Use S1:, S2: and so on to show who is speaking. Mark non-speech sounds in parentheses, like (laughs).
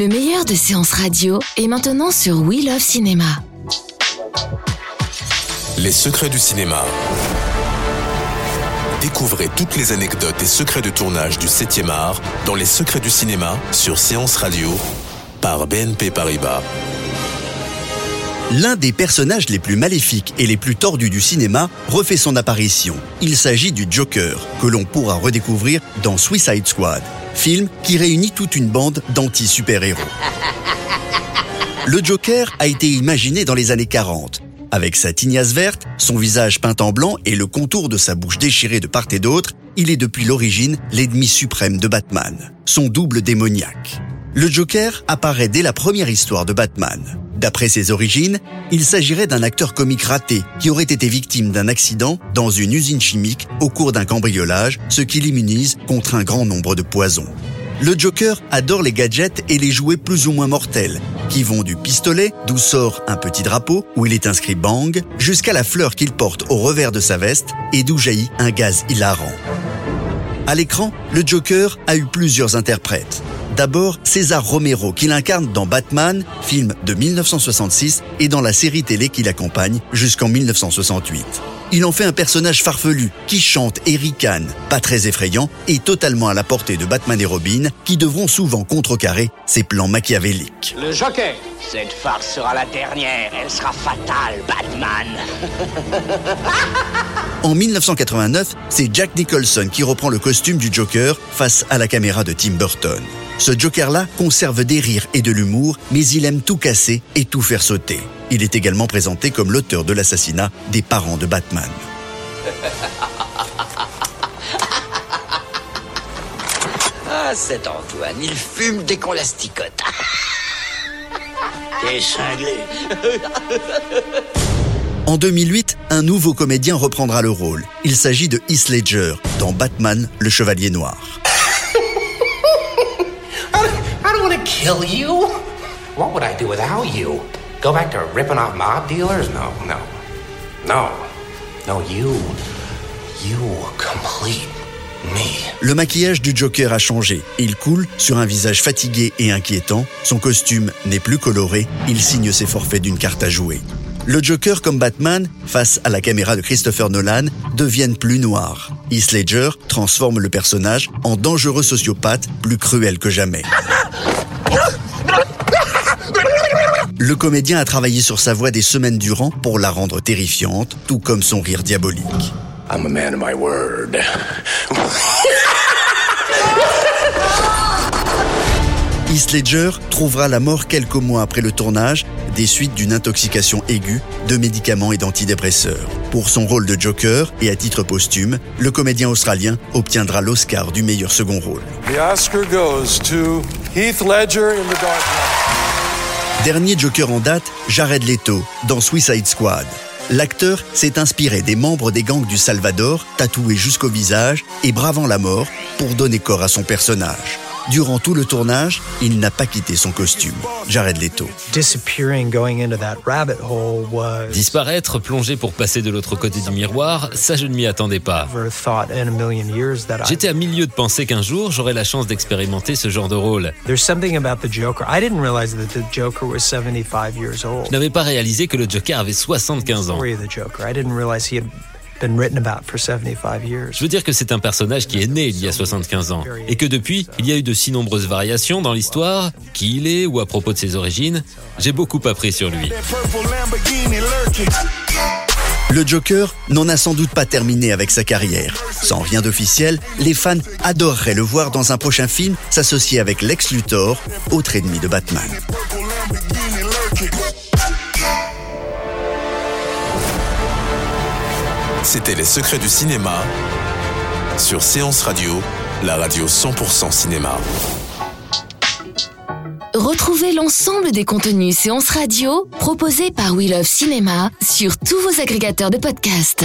S1: Le meilleur de séances radio est maintenant sur We Love Cinéma.
S2: Les secrets du cinéma. Découvrez toutes les anecdotes et secrets de tournage du 7e art dans Les secrets du cinéma sur Séance Radio par BNP Paribas.
S3: L'un des personnages les plus maléfiques et les plus tordus du cinéma refait son apparition. Il s'agit du Joker, que l'on pourra redécouvrir dans Suicide Squad, film qui réunit toute une bande d'anti-super-héros. Le Joker a été imaginé dans les années 40. Avec sa tignasse verte, son visage peint en blanc et le contour de sa bouche déchirée de part et d'autre, il est depuis l'origine l'ennemi suprême de Batman, son double démoniaque. Le Joker apparaît dès la première histoire de Batman. D'après ses origines, il s'agirait d'un acteur comique raté qui aurait été victime d'un accident dans une usine chimique au cours d'un cambriolage, ce qui l'immunise contre un grand nombre de poisons. Le Joker adore les gadgets et les jouets plus ou moins mortels, qui vont du pistolet, d'où sort un petit drapeau, où il est inscrit Bang, jusqu'à la fleur qu'il porte au revers de sa veste et d'où jaillit un gaz hilarant. À l'écran, le Joker a eu plusieurs interprètes. D'abord, César Romero, qui l'incarne dans Batman, film de 1966, et dans la série télé qui l'accompagne jusqu'en 1968. Il en fait un personnage farfelu, qui chante et ricane, pas très effrayant, et totalement à la portée de Batman et Robin, qui devront souvent contrecarrer ses plans machiavéliques.
S4: Le Joker Cette farce sera la dernière, elle sera fatale, Batman (laughs)
S3: En 1989, c'est Jack Nicholson qui reprend le costume du Joker face à la caméra de Tim Burton. Ce Joker-là conserve des rires et de l'humour, mais il aime tout casser et tout faire sauter. Il est également présenté comme l'auteur de l'assassinat des parents de Batman. (laughs)
S4: Ah, cet Antoine, il fume dès qu'on l'asticote. (laughs) T'es cinglé. (laughs)
S3: En 2008, un nouveau comédien reprendra le rôle. Il s'agit de Heath Ledger dans Batman, le Chevalier Noir. (laughs)
S5: I don't want to kill you. What would I do without you? Go back to ripping off mob dealers? No, no. No. No, you. You complete me.
S3: Le maquillage du Joker a changé. Il coule sur un visage fatigué et inquiétant. Son costume n'est plus coloré. Il signe ses forfaits d'une carte à jouer. Le Joker comme Batman, face à la caméra de Christopher Nolan, deviennent plus noirs. Heath Ledger transforme le personnage en dangereux sociopathe plus cruel que jamais. Le comédien a travaillé sur sa voix des semaines durant pour la rendre terrifiante, tout comme son rire diabolique.
S4: I'm a man of my word. (laughs)
S3: Heath Ledger trouvera la mort quelques mois après le tournage des suites d'une intoxication aiguë de médicaments et d'antidépresseurs. Pour son rôle de Joker et à titre posthume, le comédien australien obtiendra l'Oscar du meilleur second rôle.
S6: The Oscar goes to Heath Ledger in The Dark Knight.
S3: Dernier Joker en date, Jared Leto, dans Suicide Squad. L'acteur s'est inspiré des membres des gangs du Salvador, tatoués jusqu'au visage et bravant la mort, pour donner corps à son personnage. Durant tout le tournage, il n'a pas quitté son costume. Jared Leto.
S7: disappearing going into that rabbit hole was
S8: Disparaître, plonger pour passer de l'autre côté du miroir, ça je ne m'y attendais pas. J'étais à milieu de penser qu'un jour j'aurais la chance d'expérimenter ce genre de rôle.
S7: there's something about the Joker. I didn't realize that the Joker was 75 years old.
S8: Je n'avais pas réalisé que le Joker avait 75 ans.
S7: Story of the Joker. I didn't realize he had been written about for 75 years.
S8: Je veux dire que c'est un personnage qui est né il y a 75 ans et que depuis, il y a eu de si nombreuses variations dans l'histoire, qui il est ou à propos de ses origines. J'ai beaucoup appris sur lui.
S3: Le Joker n'en a sans doute pas terminé avec sa carrière. Sans rien d'officiel, les fans adoreraient le voir dans un prochain film s'associer avec Lex Luthor, autre ennemi de Batman.
S2: C'était Les Secrets du cinéma sur Séance Radio, la radio 100% cinéma.
S1: Retrouvez l'ensemble des contenus séances radio proposés par We Love Cinéma sur tous vos agrégateurs de podcasts.